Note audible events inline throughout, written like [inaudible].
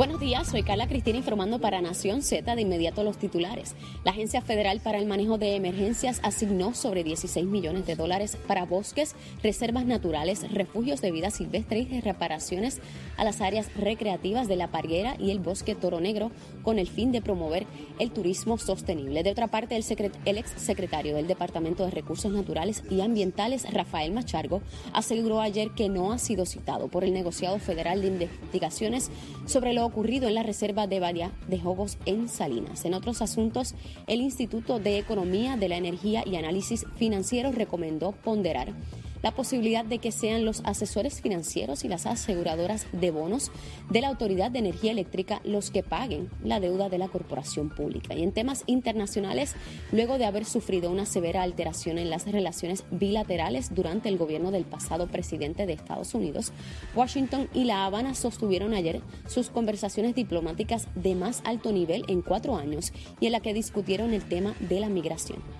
Bueno, soy Carla Cristina informando para Nación Z de inmediato los titulares. La Agencia Federal para el Manejo de Emergencias asignó sobre 16 millones de dólares para bosques, reservas naturales, refugios de vida silvestre y reparaciones a las áreas recreativas de la Parguera y el Bosque Toro Negro con el fin de promover el turismo sostenible. De otra parte, el, el ex secretario del Departamento de Recursos Naturales y Ambientales, Rafael Machargo, aseguró ayer que no ha sido citado por el negociado federal de investigaciones sobre lo ocurrido en la reserva de Bahía de Jogos en Salinas. En otros asuntos, el Instituto de Economía de la Energía y Análisis Financiero recomendó ponderar la posibilidad de que sean los asesores financieros y las aseguradoras de bonos de la Autoridad de Energía Eléctrica los que paguen la deuda de la corporación pública. Y en temas internacionales, luego de haber sufrido una severa alteración en las relaciones bilaterales durante el gobierno del pasado presidente de Estados Unidos, Washington y La Habana sostuvieron ayer sus conversaciones diplomáticas de más alto nivel en cuatro años y en la que discutieron el tema de la migración.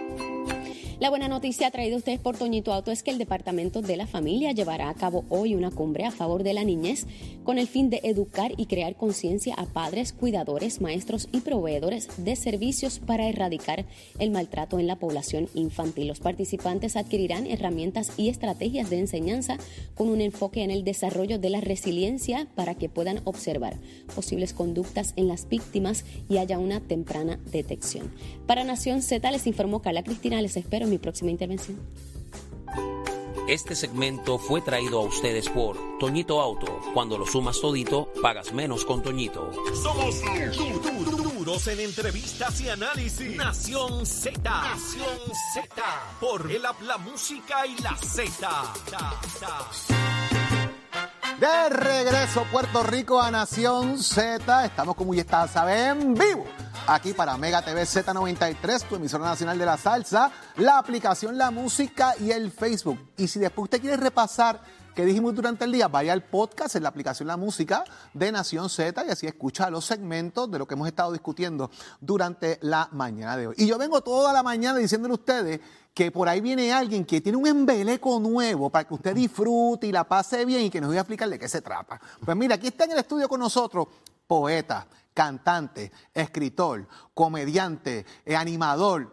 La buena noticia traída a ustedes por Toñito Auto es que el Departamento de la Familia llevará a cabo hoy una cumbre a favor de la niñez con el fin de educar y crear conciencia a padres, cuidadores, maestros y proveedores de servicios para erradicar el maltrato en la población infantil. Los participantes adquirirán herramientas y estrategias de enseñanza con un enfoque en el desarrollo de la resiliencia para que puedan observar posibles conductas en las víctimas y haya una temprana detección. Para Nación Z les informó Carla Cristina, les espero mi próxima intervención. Este segmento fue traído a ustedes por Toñito Auto. Cuando lo sumas todito, pagas menos con Toñito. Somos duros en entrevistas y análisis. Nación Z. Nación Z. Por el la música y la Z. De regreso Puerto Rico a Nación Z. Estamos como ya está, saben, vivo aquí para Mega TV Z93, tu emisora nacional de la salsa, la aplicación La Música y el Facebook. Y si después usted quiere repasar qué dijimos durante el día, vaya al podcast en la aplicación La Música de Nación Z y así escucha los segmentos de lo que hemos estado discutiendo durante la mañana de hoy. Y yo vengo toda la mañana diciéndole a ustedes que por ahí viene alguien que tiene un embeleco nuevo para que usted disfrute y la pase bien y que nos voy a explicar de qué se trata. Pues mira, aquí está en el estudio con nosotros poeta, cantante, escritor, comediante, eh, animador,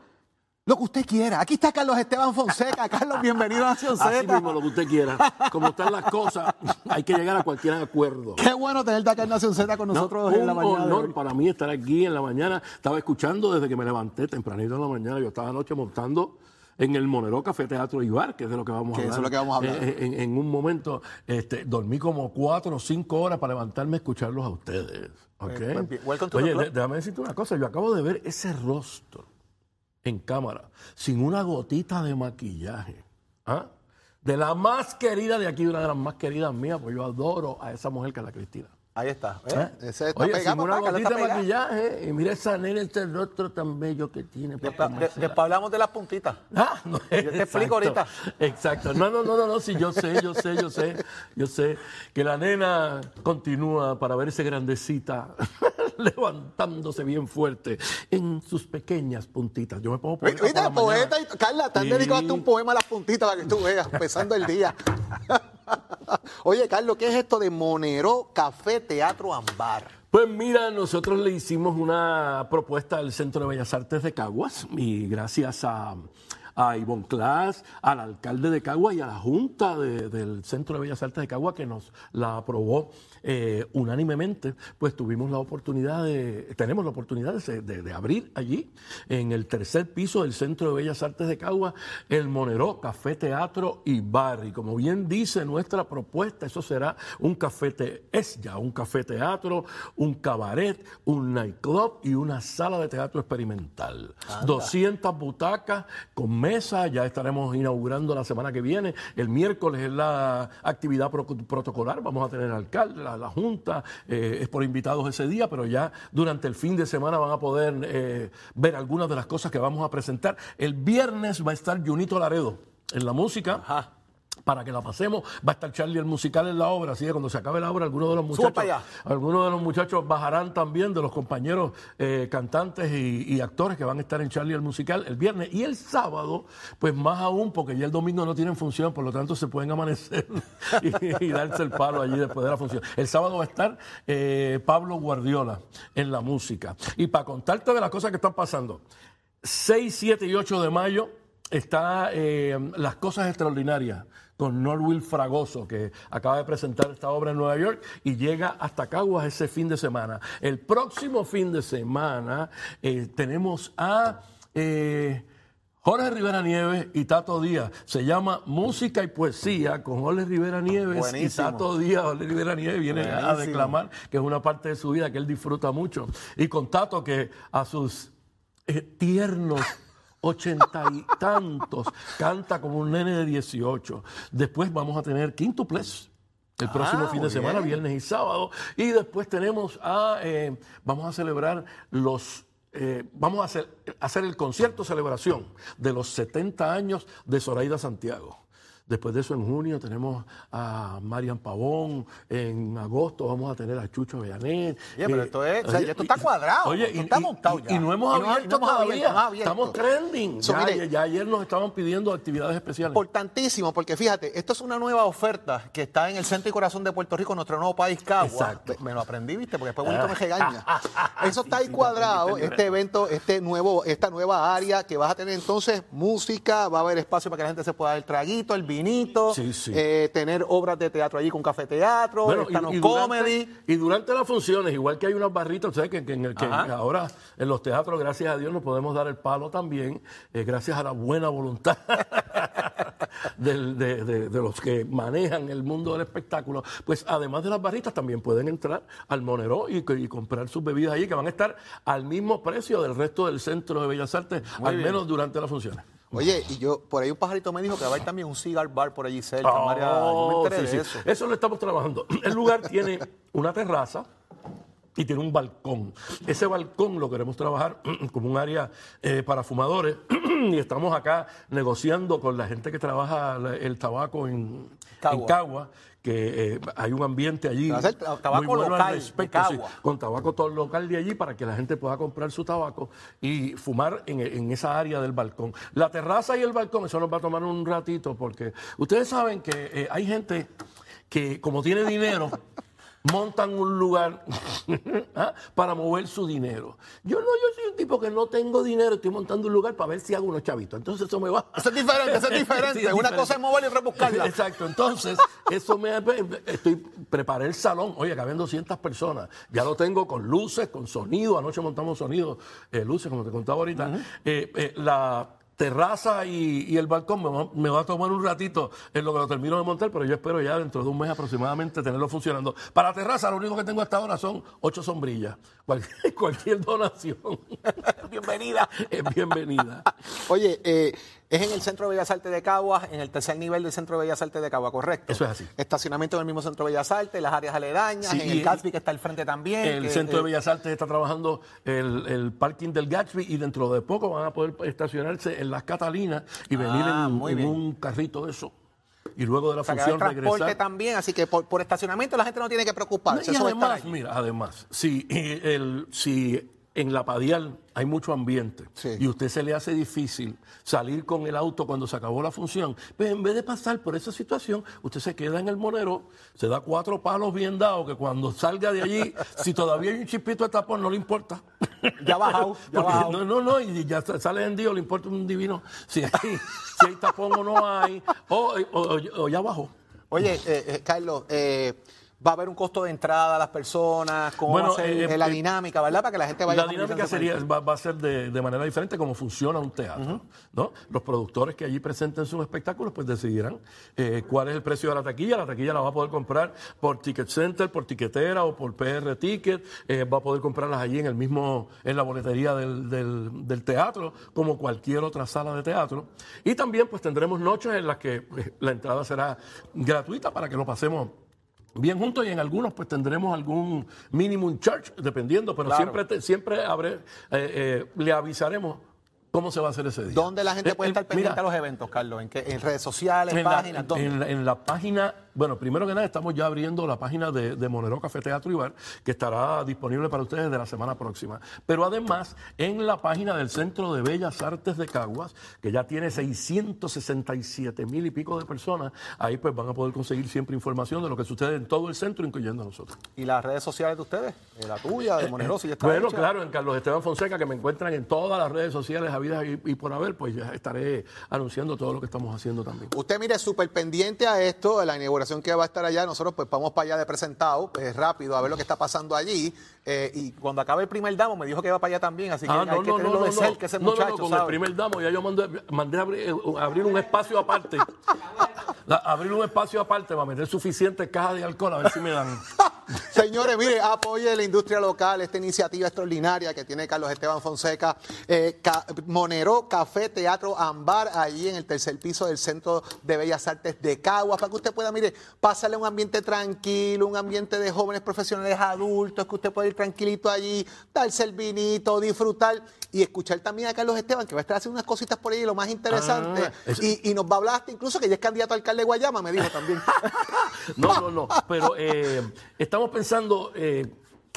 lo que usted quiera. Aquí está Carlos Esteban Fonseca. [laughs] Carlos, bienvenido a Nación Z. Así mismo, lo que usted quiera. Como están las cosas, [laughs] hay que llegar a cualquier acuerdo. Qué bueno tenerte acá en Nación Z con nosotros en la mañana. Un honor para mí estar aquí en la mañana. Estaba escuchando desde que me levanté tempranito en la mañana. Yo estaba anoche montando en el Monero Café Teatro Ibar, que es de lo que vamos a hablar. Eso es lo que vamos a hablar. Eh, eh, en, un momento este, dormí como cuatro o cinco horas para levantarme a escucharlos a ustedes. Okay. Oye, déjame decirte una cosa. Yo acabo de ver ese rostro en cámara, sin una gotita de maquillaje. ¿ah? De la más querida de aquí, una de las más queridas mías, pues yo adoro a esa mujer que es la Cristina. Ahí está. ¿eh? Ese está Oye, pegado, una gotita de maquillaje y mira esa nena, este rostro tan bello que tiene. Después, hablamos de las puntitas. Ah, no, [laughs] yo te explico ahorita. Exacto. No, no, no, no, no, sí, yo sé, yo sé, yo sé, yo sé que la nena continúa para verse grandecita, [laughs] levantándose bien fuerte en sus pequeñas puntitas. Yo me pongo poeta. Oye, poeta y, Carla, te han dedicado un poema a las puntitas para que tú veas, empezando el día. [laughs] Oye, Carlos, ¿qué es esto de Monero Café Teatro Ambar? Pues mira, nosotros le hicimos una propuesta al Centro de Bellas Artes de Caguas y gracias a, a Ivonne Class, al alcalde de Caguas y a la Junta del Centro de Bellas Artes de Caguas que nos la aprobó eh, unánimemente, pues tuvimos la oportunidad de, tenemos la oportunidad de, abrir allí, en el tercer piso del Centro de Bellas Artes de Cagua, el Monero Café Teatro y Bar. Y como bien dice nuestra propuesta, eso será un café, es ya un café teatro, un cabaret, un nightclub y una sala de teatro experimental. 200 butacas con mesa, ya estaremos inaugurando la semana que viene. El miércoles es la actividad protocolar, vamos a tener alcalde, la, Junta, eh, es por invitados ese día, pero ya durante el fin de semana van a poder eh, ver algunas de las cosas que vamos a presentar. El viernes va a estar Junito Laredo en la música. Para que la pasemos. Va a estar Charlie el musical en la obra, así que cuando se acabe la obra, algunos de los muchachos, algunos de los muchachos bajarán también de los compañeros eh, cantantes y, y actores que van a estar en Charlie el musical el viernes y el sábado, pues más aún, porque ya el domingo no tienen función, por lo tanto se pueden amanecer [laughs] y, y darse el palo allí después de la función. El sábado va a estar eh, Pablo Guardiola en la música. Y para contarte de las cosas que están pasando, 6, 7 y 8 de mayo está eh, Las Cosas Extraordinarias con Norwil Fragoso, que acaba de presentar esta obra en Nueva York y llega hasta Caguas ese fin de semana. El próximo fin de semana eh, tenemos a eh, Jorge Rivera Nieves y Tato Díaz. Se llama Música y Poesía con Jorge Rivera Nieves Buenísimo. y Tato Díaz. Jorge Rivera Nieves viene a declamar, que es una parte de su vida que él disfruta mucho. Y con Tato, que a sus eh, tiernos ochenta y tantos, canta como un nene de 18. Después vamos a tener quintuples. El próximo fin de semana, bien. viernes y sábado. Y después tenemos a, eh, vamos a celebrar los, eh, vamos a hacer, hacer el concierto celebración de los 70 años de Zoraida Santiago. Después de eso, en junio tenemos a Marian Pavón. En agosto vamos a tener a Chucho Bellanet. Oye, pero esto es- o sea, ya esto está cuadrado, Oye, y, está montado ya. y no hemos Y no- abierto todavía. no abierto. Estamos trending. So, ya, mire, ya ayer nos estaban pidiendo actividades especiales. Importantísimo, porque fíjate, esto es una nueva oferta que está en el centro y corazón de Puerto Rico, nuestro nuevo país, Cagua. Exacto. Me, me lo aprendí, ¿viste? Porque después bonito me regaña. Eso está ahí cuadrado, este evento, este nuevo, esta nueva área que vas a tener entonces música, va a haber espacio para que la gente se pueda dar el traguito, el vinito, Sí, sí. eh, tener obras de teatro allí con café teatro, Bueno, stand-up y, y comedy. durante, y durante las funciones, igual que hay unas barritas, ¿sabes? Que, que en el que ahora en los teatros, gracias a Dios, nos podemos dar el palo también, eh, gracias a la buena voluntad [laughs] del- de, de- de los que manejan el mundo del espectáculo. Pues además de las barritas, también pueden entrar al Monero y, y comprar sus bebidas allí, que van a estar al mismo precio del resto del centro de Bellas Artes, al menos durante las funciones. Oye, y yo, por ahí un pajarito me dijo que va a haber también un cigar bar por allí cerca. María, yo me Oh, enteré sí, de sí. eso. lo estamos trabajando. [clears throat] El lugar tiene una terraza y tiene un balcón. Ese balcón lo queremos trabajar [clears throat] como un área eh, para fumadores [clears throat] y estamos acá negociando con la gente que trabaja el tabaco en Cagua. en Cagua, que eh, hay un ambiente allí muy bueno al local de respecto, sí, con tabaco todo local de allí para que la gente pueda comprar su tabaco y fumar en, en esa área del balcón. La terraza y el balcón, eso nos va a tomar un ratito porque ustedes saben que eh, hay gente que como tiene dinero montan un lugar [laughs] ¿ah? para mover su dinero. Yo no, yo soy un tipo que no tengo dinero, estoy montando un lugar para ver si hago unos chavitos. Entonces eso me va. Eso es diferente, eso [laughs] es diferente. Sí, es Una diferente. cosa es moverla y rebuscarla. Exacto, entonces, eso me estoy preparé el salón, oye, caben 200 personas, ya lo tengo con luces, con sonido, anoche montamos sonido, eh, luces, como te contaba ahorita, Eh, eh, la terraza y, el balcón me va, a tomar un ratito en lo que lo termino de montar, pero yo espero ya dentro de un mes aproximadamente tenerlo funcionando. Para terraza lo único que tengo hasta ahora son ocho sombrillas. Cualquier, [laughs] cualquier donación [laughs] Bienvenida. es bienvenida. Oye, eh, es en el Centro de Bellas Artes de Caguas, en el tercer nivel del Centro de Bellas Artes de Caguas, ¿correcto? Eso es así. Estacionamiento en el mismo Centro de Bellas Artes, las áreas aledañas, Sí, en el y- Gatsby que está al frente también. El que, Centro de eh, Bellas Artes está trabajando el, el parking del Gatsby y dentro de poco van a poder estacionarse en las Catalinas y venir Ah, en, muy en un carrito de eso. Y luego de la o sea, función transporte regresar. también, así que por, por estacionamiento la gente no tiene que preocuparse. y a estar además, mira, además, si, eh, el, si en la Padial hay mucho ambiente Sí. y a usted se le hace difícil salir con el auto cuando se acabó la función, pues en vez de pasar por esa situación, usted se queda en el monero, se da cuatro palos bien dados que cuando salga de allí, [laughs] si todavía hay un chispito de tapón, no le importa. Ya bajado, [laughs] ya no, no, no, y ya sale en Dios, le importa un divino si hay, si hay tapón o no hay, o, o- o ya bajó. Oye, eh, eh, Carlos, eh, va a haber un costo de entrada a las personas, cómo Bueno, va a ser eh, eh, la eh, dinámica, ¿verdad? Para que la gente vaya La dinámica sería, va, va a ser de, de manera diferente como funciona un teatro. ¿no? Los productores que allí presenten sus espectáculos pues decidirán eh, cuál es el precio de la taquilla. La taquilla la va a poder comprar por Ticket Center, por Tiquetera o por PR Ticket. Va a poder comprarlas allí en el mismo, en la boletería del, del- del teatro, como cualquier otra sala de teatro. Y también pues tendremos noches en las que pues, la entrada será gratuita para que lo pasemos bien juntos y en algunos pues tendremos algún minimum charge dependiendo, pero Claro. siempre te- siempre habré, eh, eh, le avisaremos ¿Cómo se va a hacer ese día? ¿Dónde la gente Eh, puede eh, estar pendiente mira, a los eventos, Carlos? ¿En, qué? ¿En redes sociales, en la, páginas? ¿Dónde? en la- en la página, bueno, primero que nada estamos ya abriendo la página de, de Monero Café Teatro y Bar, que estará disponible para ustedes de la semana próxima. Pero además, en la página del Centro de Bellas Artes de Caguas, que ya tiene 667 mil y pico de personas, ahí pues van a poder conseguir siempre información de lo que sucede en todo el centro, incluyendo a nosotros. ¿Y las redes sociales de ustedes? Eh, La tuya, de Monero, si ya está Bueno, hecha. claro, en Carlos Esteban Fonseca, que me encuentran en todas las redes sociales habidas y, y por haber, pues ya estaré anunciando todo lo que estamos haciendo también. Usted mire súper pendiente a esto, a la inauguración que va a estar allá. Nosotros pues vamos para allá de presentado, pues, rápido, a ver lo que está pasando allí. Eh, y cuando acabe el primer damo, me dijo que iba para allá también, así que Ah, hay que tenerlo de cerca, ese muchacho, no, con el primer damo ya yo mandé, mandé a abrir, eh, abrir un espacio aparte. La- abrir un espacio aparte para meter suficientes cajas de alcohol a ver si me dan. [laughs] Señores, mire, apoye la industria local, esta iniciativa extraordinaria que tiene Carlos Esteban Fonseca. Eh, Ca- Monero Café Teatro Ambar, allí en el tercer piso del Centro de Bellas Artes de Caguas, para que usted pueda, mire, pasarle un ambiente tranquilo, un ambiente de jóvenes profesionales adultos, que usted pueda ir tranquilito allí, darse el vinito, disfrutar y escuchar también a Carlos Esteban, que va a estar haciendo unas cositas por ahí, lo más interesante. Ah, y nos va a hablar hasta incluso que ya es candidato a alcalde de Guayama, me dijo también. [laughs] No, no, no. Pero eh, estamos pensando eh,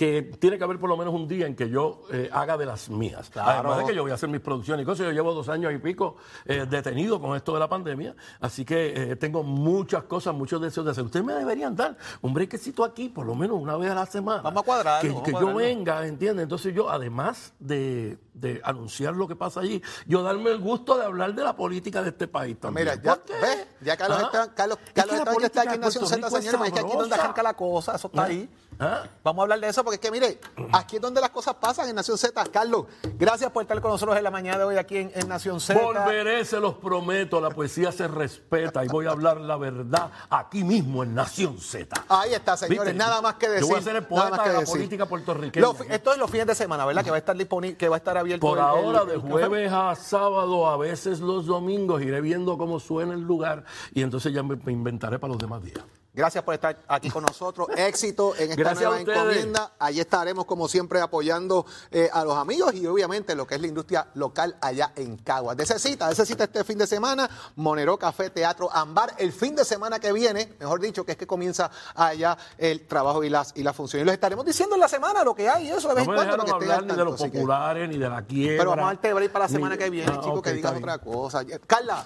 que tiene que haber por lo menos un día en que yo eh, haga de las mías. Claro. Además de que yo voy a hacer mis producciones y cosas. Yo llevo dos años y pico eh, detenido con esto de la pandemia. Así que eh, tengo muchas cosas, muchos deseos de hacer. Ustedes me deberían dar un brequecito aquí, por lo menos una vez a la semana. Vamos a cuadrarlo, Que, vamos a que yo venga, ¿entiendes? Entonces yo, además de, de anunciar lo que pasa allí, yo darme el gusto de hablar de la política de este país también. Mira, ya. ¿ves? Ya Carlos, ¿Ah? Esteban, Carlos, Es que Carlos Esteban ya está aquí en Nación Z, es señores, es que aquí es donde arranca la cosa, eso está ahí. ¿Ah? Vamos a hablar de eso porque es que, mire, aquí es donde las cosas pasan en Nación Z. Carlos, gracias por estar con nosotros en la mañana de hoy aquí en, en Nación Z. Volveré, se los prometo, la poesía se respeta y voy a hablar la verdad aquí mismo en Nación Z. Ahí está, señores, ¿Viste? nada más que decir. Yo voy a ser el poeta de la decir. política puertorriqueña. Esto es los fines de semana, ¿verdad? Que va a estar disponible, que va a estar abierto. Por el- el- ahora, de el café. jueves a sábado, a veces los domingos, iré viendo cómo suena el lugar y entonces ya me, me inventaré para los demás días. Gracias por estar aquí con nosotros. [laughs] Éxito en esta Gracias nueva encomienda. Allí estaremos, como siempre, apoyando eh, a los amigos y obviamente lo que es la industria local allá en Caguas. De cita, cita este fin de semana, Monero Café Teatro Ambar. El fin de semana que viene, mejor dicho, que es que comienza allá el trabajo y las, y las funciones. Y los estaremos diciendo en la semana lo que hay y eso de vez No en cuando. para que hablar ni de los que- populares, ni de la quiebra. Pero vamos a darte break para la ni- semana que viene, Ah, chico, ok, que digas otra cosa. Carla,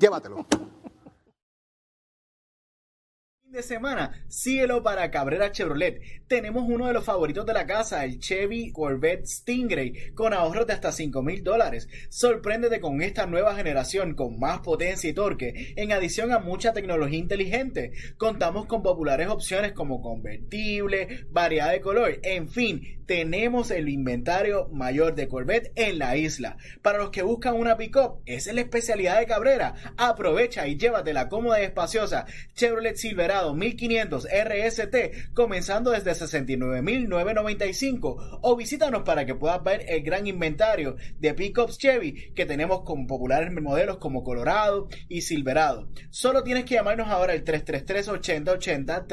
llévatelo. De semana, síguelo para Cabrera Chevrolet. Tenemos uno de los favoritos de la casa, el Chevy Corvette Stingray, con ahorros de hasta 5 mil dólares. Sorpréndete con esta nueva generación con más potencia y torque, en adición a mucha tecnología inteligente. Contamos con populares opciones como convertible, variedad de color, en fin, tenemos el inventario mayor de Corvette en la isla. Para los que buscan una pick-up, esa es la especialidad de Cabrera. Aprovecha y llévatela cómoda y espaciosa. Chevrolet Silverado 1500 RST, comenzando desde 69.995. O visítanos para que puedas ver el gran inventario de pickups Chevy que tenemos con populares modelos como Colorado y Silverado. Solo tienes que llamarnos ahora al 333-8080,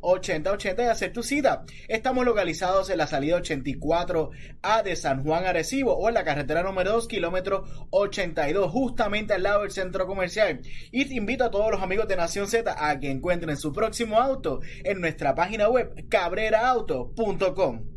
333-8080 y hacer tu cita. Estamos localizados en la salida 84A de San Juan Arecibo o en la carretera número 2, kilómetro 82, justamente al lado del centro comercial. Y te invito a todos los amigos de Nación Z a que encuentren su próximo auto en nuestra página web cabreraauto.com.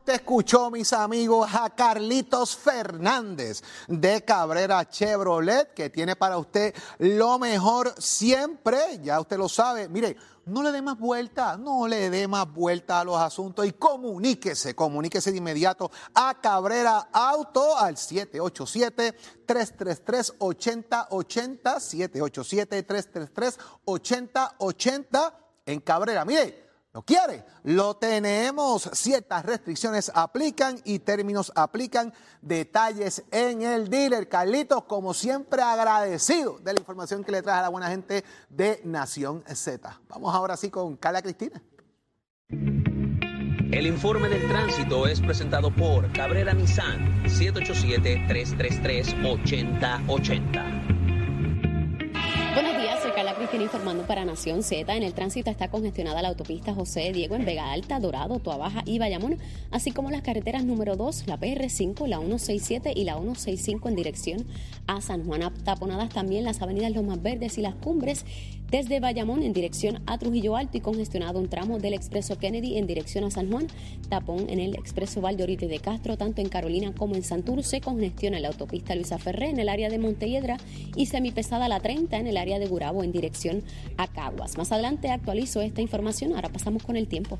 Usted escuchó, mis amigos, a Carlitos Fernández de Cabrera Chevrolet, que tiene para usted lo mejor siempre. Ya usted lo sabe. Mire, no le dé más vuelta, no le dé más vuelta a los asuntos y comuníquese, comuníquese de inmediato a Cabrera Auto al 787-333-8080, 787-333-8080 en Cabrera. Mire. ¿Lo quiere? Lo tenemos. Ciertas restricciones aplican y términos aplican. Detalles en el dealer. Carlitos, como siempre, agradecido de la información que le trae a la buena gente de Nación Z. Vamos ahora sí con Carla Cristina. El informe del tránsito es presentado por Cabrera Nissan 787-333-8080. Informando para Nación Z. En el tránsito está congestionada la autopista José Diego en Vega Alta, Dorado, Tuabaja y Bayamón, así como las carreteras número 2, la PR5, la 167 y la 165 en dirección a San Juan. Taponadas también las avenidas Los Más Verdes y las Cumbres desde Bayamón en dirección a Trujillo Alto y congestionado un tramo del expreso Kennedy en dirección a San Juan. Tapón en el expreso Valdorite de Castro, tanto en Carolina como en Santurce. Congestiona la autopista Luisa Ferré en el área de Montelledra y semipesada la 30 en el área de Gurabo en dirección a Caguas. Más adelante actualizo esta información. Ahora pasamos con el tiempo.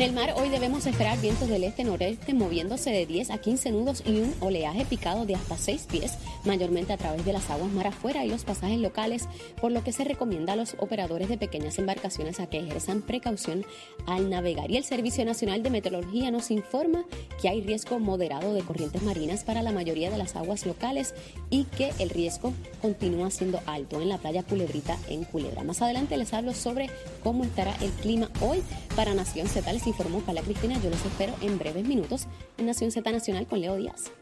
En el mar hoy debemos esperar vientos del este-noreste moviéndose de 10 a 15 nudos y un oleaje picado de hasta 6 pies, mayormente a través de las aguas mar afuera y los pasajes locales, por lo que se recomienda a los operadores de pequeñas embarcaciones a que ejerzan precaución al navegar. Y el Servicio Nacional de Meteorología nos informa que hay riesgo moderado de corrientes marinas para la mayoría de las aguas locales y que el riesgo continúa siendo alto en la playa Culebrita en Culebra. Más adelante les hablo sobre cómo estará el clima hoy para Nación Informó Carla Cristina. Yo los espero en breves minutos en Nación Z Nacional con Leo Díaz.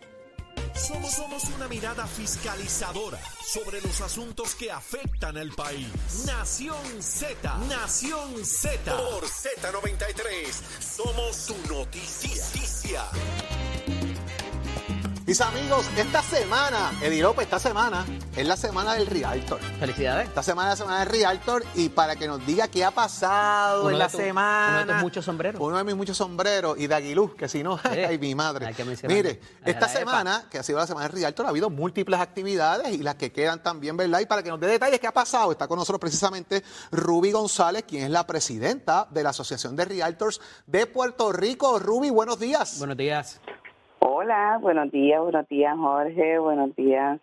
Somos, somos una mirada fiscalizadora sobre los asuntos que afectan al país. Nación Z, Nación Z. Por Z93, somos tu noticia. Mis amigos, esta semana, Edirope, esta semana es la semana del Realtor. Felicidades. Esta semana es la semana del Realtor y para que nos diga qué ha pasado Uno en la semana. uno de tus muchos sombreros. Uno de mis muchos sombreros y de Aguilú, que si no, [laughs] ay, mi madre. hay que. Mire, esta EPA. semana, que ha sido la semana del Realtor, ha habido múltiples actividades y las que quedan también, ¿verdad? Y para que nos dé detalles qué ha pasado, está con nosotros precisamente Ruby González, quien es la presidenta de la Asociación de Realtors de Puerto Rico. Ruby, buenos días. Buenos días. Hola, buenos días, buenos días Jorge, buenos días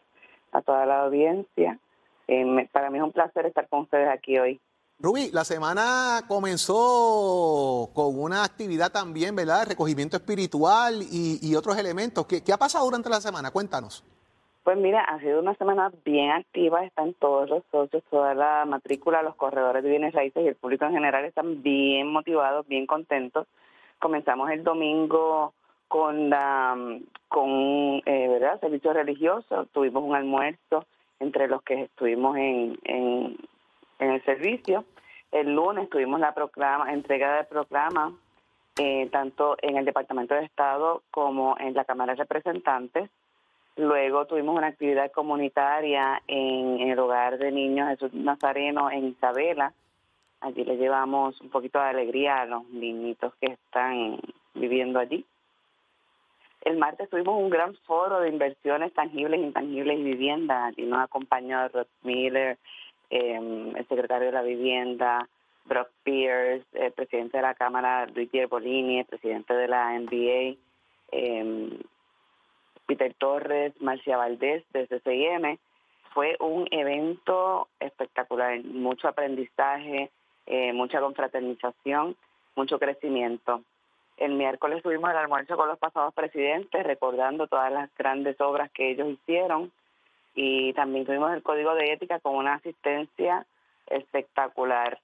a toda la audiencia. Eh, me- para mí es un placer estar con ustedes aquí hoy. Ruby, la semana comenzó con una actividad también, ¿verdad? De recogimiento espiritual y, y otros elementos. ¿Qué, qué ha pasado durante la semana? Cuéntanos. Pues mira, ha sido una semana bien activa, están todos los socios, toda la matrícula, los corredores de bienes raíces y el público en general están bien motivados, bien contentos. Comenzamos el domingo con la con eh, verdad servicio religioso, tuvimos un almuerzo entre los que estuvimos en, en, el servicio. El lunes tuvimos la proclama, entrega de proclama eh, tanto en el Departamento de Estado como en la Cámara de Representantes. Luego tuvimos una actividad comunitaria en, en el hogar de niños Jesús Nazareno en Isabela. Allí le llevamos un poquito de alegría a los niñitos que están viviendo allí. El martes tuvimos un gran foro de inversiones tangibles, intangibles y vivienda. Allí nos acompañó Rod Miller, eh, el secretario de la Vivienda, Brock Pierce, el presidente de la Cámara, Luigi Erbolini, el presidente de la NBA, eh, Peter Torres, Marcia Valdés de CCIM. Fue un evento espectacular, mucho aprendizaje, eh, mucha confraternización, mucho crecimiento. El miércoles tuvimos el almuerzo con los pasados presidentes, recordando todas las grandes obras que ellos hicieron. Y también tuvimos el código de ética con una asistencia espectacular.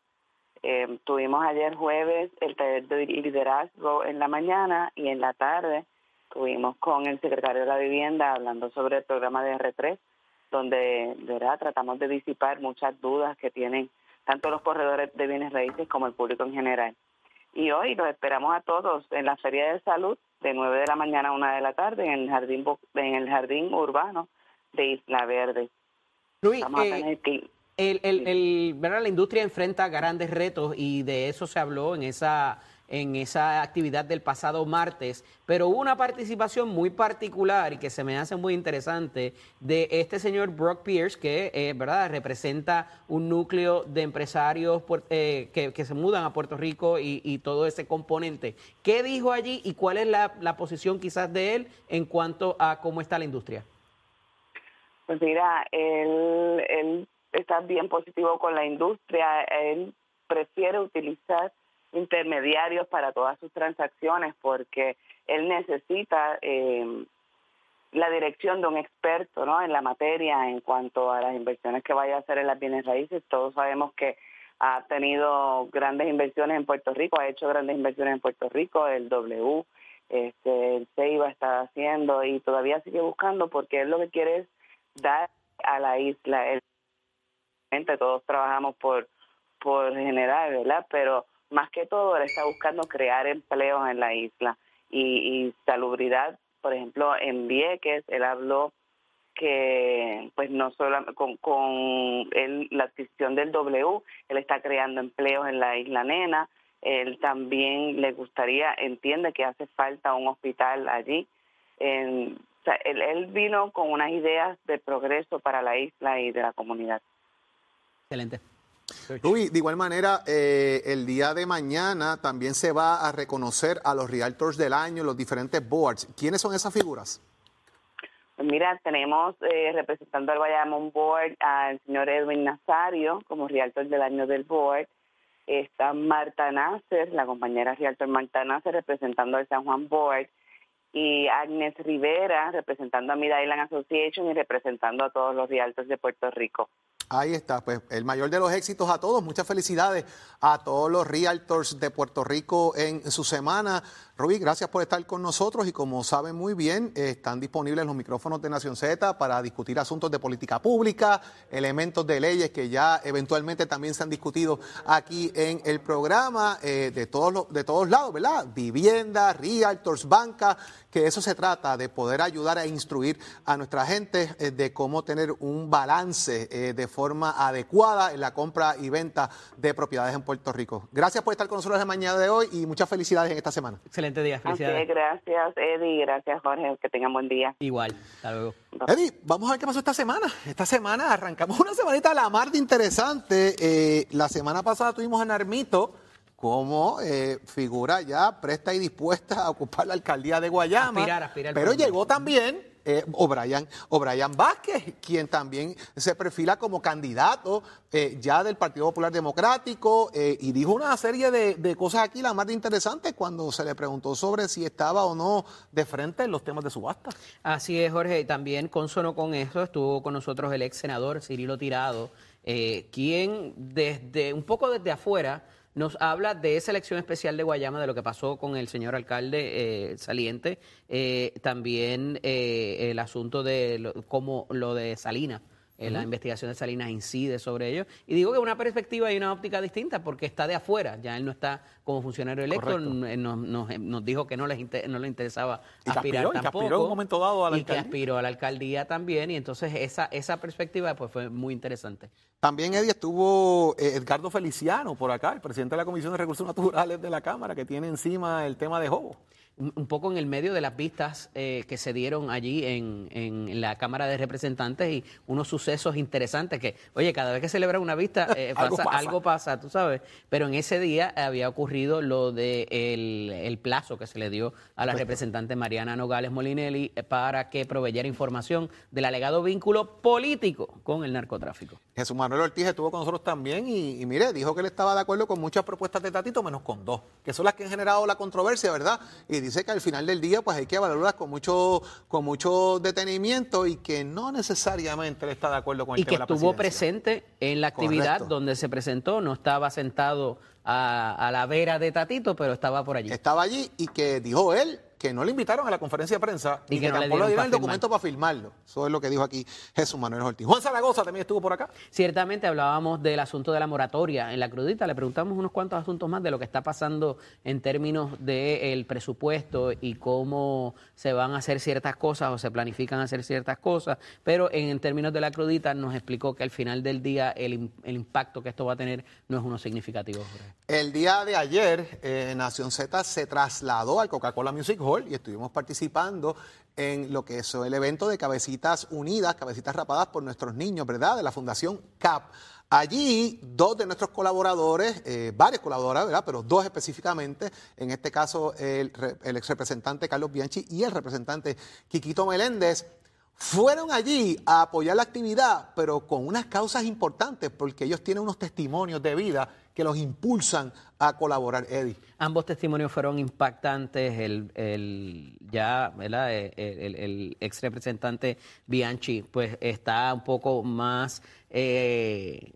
Eh, tuvimos ayer jueves el taller de liderazgo en la mañana y en la tarde estuvimos con el secretario de la vivienda hablando sobre el programa de R3, donde de verdad tratamos de disipar muchas dudas que tienen tanto los corredores de bienes raíces como el público en general. Y hoy los esperamos a todos en la Feria de Salud de 9 de la mañana a 1 de la tarde en el jardín en el jardín urbano de Isla Verde. Luis, eh, el, el, el- la industria enfrenta grandes retos y de eso se habló en esa, en esa actividad del pasado martes, pero hubo una participación muy particular y que se me hace muy interesante de este señor Brock Pierce, que eh, ¿verdad? representa un núcleo de empresarios puer- eh, que, que se mudan a Puerto Rico y, y todo ese componente. ¿Qué dijo allí y cuál es la, la posición quizás de él en cuanto a cómo está la industria? Pues mira, él, él está bien positivo con la industria, él prefiere utilizar intermediarios para todas sus transacciones porque él necesita eh, la dirección de un experto ¿no? en la materia en cuanto a las inversiones que vaya a hacer en las bienes raíces. Todos sabemos que ha tenido grandes inversiones en Puerto Rico, ha hecho grandes inversiones en Puerto Rico, el W, este, el CEIBA está haciendo y todavía sigue buscando porque él lo que quiere es dar a la isla. El, todos trabajamos por, por generar, ¿verdad? Pero más que todo, él está buscando crear empleos en la isla y, y salubridad. Por ejemplo, en Vieques, él habló que pues no solo con, con la adquisición del W, él está creando empleos en la isla Nena, él también le gustaría, entiende que hace falta un hospital allí. En, él, él, vino con unas ideas de progreso para la isla y de la comunidad. Excelente. Luis, de igual manera, eh, el día de mañana también se va a reconocer a los Realtors del año, los diferentes boards. ¿Quiénes son esas figuras? Pues mira, tenemos eh, representando al Bayamón Board al señor Edwin Nazario como Realtor del año del Board. Está Marta Nasser, la compañera Realtor Marta Nasser, representando al San Juan Board. Y Agnes Rivera, representando a Mid Island Association y representando a todos los Realtors de Puerto Rico. Ahí está, pues el mayor de los éxitos a todos. Muchas felicidades a todos los realtors de Puerto Rico en su semana. Rubí, gracias por estar con nosotros y como saben muy bien, están disponibles los micrófonos de Nación Z para discutir asuntos de política pública, elementos de leyes que ya eventualmente también se han discutido aquí en el programa eh, de, todos los, de todos lados, ¿verdad? Vivienda, realtors, banca, que eso se trata de poder ayudar a instruir a nuestra gente eh, de cómo tener un balance eh, de forma adecuada en la compra y venta de propiedades en Puerto Rico. Gracias por estar con nosotros la mañana de hoy y muchas felicidades en esta semana. Excelente día. Felicidades. gracias, Eddie. Gracias, Jorge. Que tengan buen día. Igual. Hasta luego. Eddie, vamos a ver qué pasó esta semana. Esta semana arrancamos una semanita a la mar de interesante. Eh, la semana pasada tuvimos a Narmito como eh, figura ya presta y dispuesta a ocupar la alcaldía de Guayama. Aspirar, aspirar pero llegó también eh, O'Brien, O'Brien Vázquez, quien también se perfila como candidato eh, ya del Partido Popular Democrático eh, y dijo una serie de, cosas aquí, la más interesantes, cuando se le preguntó sobre si estaba o no de frente en los temas de subasta. Así es, Jorge, también consono con eso estuvo con nosotros el ex senador Cirilo Tirado, quien desde un poco desde afuera nos habla de esa elección especial de Guayama, de lo que pasó con el señor alcalde eh, saliente, eh, también eh, el asunto de cómo lo de Salinas. La investigación de Salinas incide sobre ello. Y digo que una perspectiva y una óptica distinta porque está de afuera. Ya él no está como funcionario electo. Nos, dijo que no, les no le interesaba aspirar tampoco. Y que aspiró en un momento dado a la y que aspiró a la alcaldía también. Y entonces esa, esa perspectiva pues fue muy interesante. También, Eddie, estuvo eh, Edgardo Feliciano por acá, el presidente de la Comisión de Recursos Naturales de la Cámara, que tiene encima el tema de Jobo un poco en el medio de las vistas eh, que se dieron allí en, en, la Cámara de Representantes y unos sucesos interesantes que, oye, cada vez que celebra una vista [laughs] eh, pasa, algo, pasa. tú sabes. Pero en ese día había ocurrido lo de el, plazo que se le dio a la representante Mariana Nogales Molinelli para que proveyera información del alegado vínculo político con el narcotráfico. Jesús Manuel Ortiz estuvo con nosotros también y, y mire, dijo que él estaba de acuerdo con muchas propuestas de Tatito, menos con dos, que son las que han generado la controversia, ¿verdad? Y dice que al final del día pues hay que evaluarlas con mucho, con mucho detenimiento y que no necesariamente él está de acuerdo con el y tema de la estuvo presente en la actividad donde se presentó, no estaba sentado a, a la vera de Tatito, pero estaba por allí. Estaba allí y que dijo él que no le invitaron a la conferencia de prensa y, que, tampoco le dieron el documento para firmarlo. Eso es lo que dijo aquí Jesús Manuel Ortiz. Juan Zaragoza también estuvo por acá. Ciertamente hablábamos del asunto de la moratoria en la crudita. Le preguntamos unos cuantos asuntos más de lo que está pasando en términos del presupuesto y cómo se van a hacer ciertas cosas o se planifican hacer ciertas cosas. Pero en, términos de la crudita nos explicó que al final del día el, impacto que esto va a tener no es uno significativo. El día de ayer, eh, Nación Z se trasladó al Coca-Cola Music Hall y estuvimos participando en lo que es el evento de Cabecitas Unidas, Cabecitas Rapadas por nuestros niños, ¿verdad? De la Fundación CAP. Allí, dos de nuestros colaboradores, eh, varios colaboradores, ¿verdad? Pero dos específicamente, en este caso el, el ex representante Carlos Bianchi y el representante Quiquito Meléndez, fueron allí a apoyar la actividad, pero con unas causas importantes, porque ellos tienen unos testimonios de vida que los impulsan a colaborar, Eddie. Ambos testimonios fueron impactantes. El, ya, ¿verdad? El, el, ex representante Bianchi, pues está un poco más. Eh,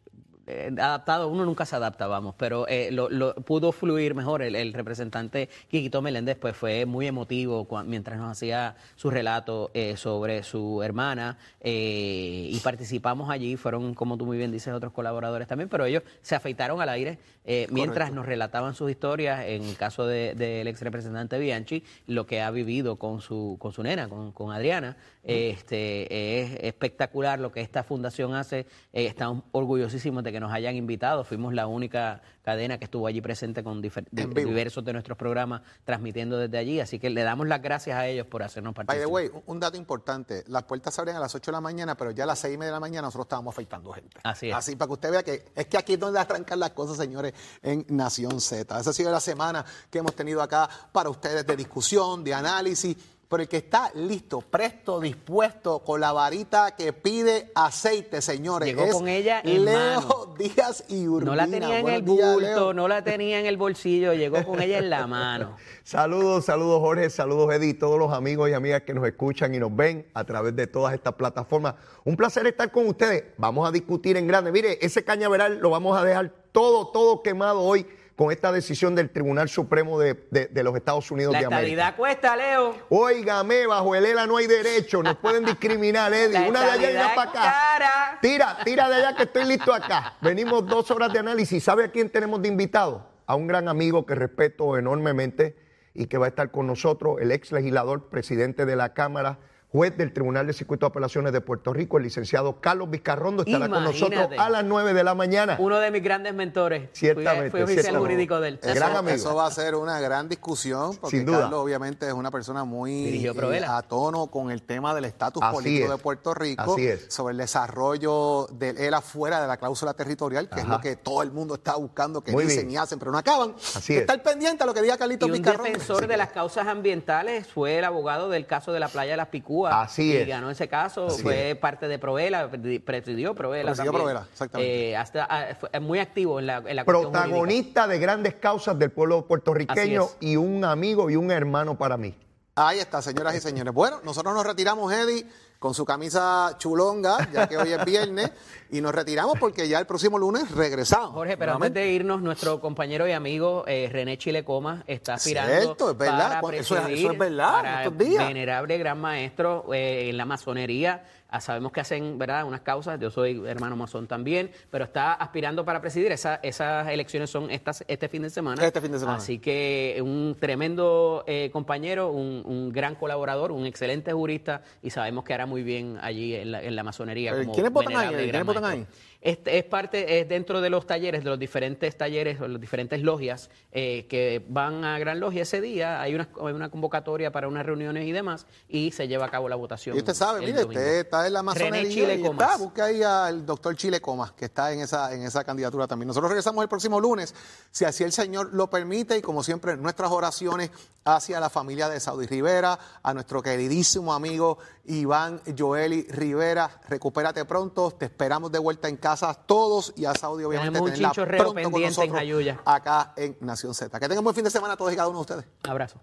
eh, adaptado, uno nunca se adapta, vamos, pero eh, lo, lo- pudo fluir mejor. El, el representante Quiquito Meléndez pues fue muy emotivo mientras nos hacía su relato eh, sobre su hermana eh, y participamos allí. Fueron, como tú muy bien dices, otros colaboradores también, pero ellos se afeitaron al aire eh, mientras nos relataban sus historias, en el caso de- del ex representante Bianchi, lo que ha vivido con su, con su nena, con, con Adriana. Este, es espectacular lo que esta fundación hace. Eh, estamos orgullosísimos de que nos hayan invitado. Fuimos la única cadena que estuvo allí presente con diversos de nuestros programas transmitiendo desde allí. Así que le damos las gracias a ellos por hacernos By participar. the way, un- un dato importante. Las puertas se abren a las 8 de la mañana, pero ya a las 6 y media de la mañana nosotros estábamos afeitando gente. Así es. Así para que usted vea que es que aquí es donde arrancan las cosas, señores, en Nación Z. Esa ha sido la semana que hemos tenido acá para ustedes de discusión, de análisis. Pero el que está listo, presto, dispuesto, con la varita que pide aceite, señores. Llegó es con ella en Leo mano. Díaz y Urbina. No la tenía en el bulto, Leo. no la tenía en el bolsillo, llegó con ella en la [laughs] mano. Saludos, saludos Jorge, saludos Eddie, todos los amigos y amigas que nos escuchan y nos ven a través de todas estas plataformas. Un placer estar con ustedes. Vamos a discutir en grande. Mire, ese cañaveral lo vamos a dejar todo, todo quemado hoy con esta decisión del Tribunal Supremo de, de- de los Estados Unidos La de América. estabilidad cuesta, Leo. Óigame, bajo el ELA no hay derecho, nos pueden [laughs] discriminar, Eddie. La Una de allá y una para acá. cara. Tira, tira de allá que estoy listo acá. Venimos dos horas de análisis. ¿Sabe a quién tenemos de invitado? A un gran amigo que respeto enormemente y que va a estar con nosotros, el ex legislador, presidente de la Cámara, juez del Tribunal de Circuito de Apelaciones de Puerto Rico, el licenciado Carlos Vizcarrondo, estará con nosotros a las 9 de la mañana. Uno de mis grandes mentores. Ciertamente, Fui, oficial jurídico gran amigo. Eso va a ser una gran discusión, porque Sin duda. Carlos obviamente es una persona muy eh, Provela. a tono con el tema del estatus político es. de Puerto Rico, Así es. sobre el desarrollo de él afuera de la cláusula territorial, que es lo que todo el mundo está buscando, que Muy dicen bien. y hacen, pero no acaban. Así es. Estar pendiente a lo que diga Carlitos Y un defensor de las causas ambientales fue el abogado del caso de la playa de las Picúas. Así y es. ganó ese caso, Así fue parte de Provela, presidió Provela. Presidió. Provela, exactamente. Eh, hasta, ah, fue muy activo en la, en la. Protagonista de grandes causas del pueblo puertorriqueño y un amigo y un hermano para mí. Ahí está, señoras y señores. Bueno, nosotros nos retiramos, Eddie, con su camisa chulonga, ya que hoy es viernes, [laughs] y nos retiramos porque ya el próximo lunes regresamos. Jorge, pero antes de irnos, nuestro compañero y amigo eh, René Chilecoma está aspirando Cierto, es verdad. para Eso es- eso es verdad, para estos días. venerable gran maestro eh, en la masonería. Ah, sabemos que hacen verdad unas causas, yo soy hermano masón también, pero está aspirando para presidir. Esa- esas elecciones son estas, este fin de semana. Este fin de semana. Así que un tremendo eh, compañero, un, un gran colaborador, un excelente jurista y sabemos que hará muy bien allí en la, en la masonería. Eh, como ¿quiénes votan ahí? Este es parte, es dentro de los talleres, de los diferentes talleres, o las diferentes logias eh, que van a Gran Logia ese día. Hay una, hay una convocatoria para unas reuniones y demás, y se lleva a cabo la votación. Y usted sabe, mire, domingo. usted está en la masonería Chile y Comas. está, busca ahí al doctor Chile Comas, que está en esa, en esa candidatura también. Nosotros regresamos el próximo lunes, si así el Señor lo permite, y como siempre, nuestras oraciones hacia la familia de Saudi Rivera, a nuestro queridísimo amigo Iván Joeli Rivera. Recupérate pronto, te esperamos de vuelta en casa todos y a Saudi, obviamente, tenerla pronto con pendiente en nosotros Jayuya. acá en Nación Z. Que tengan buen fin de semana todos y cada uno de ustedes. Abrazo.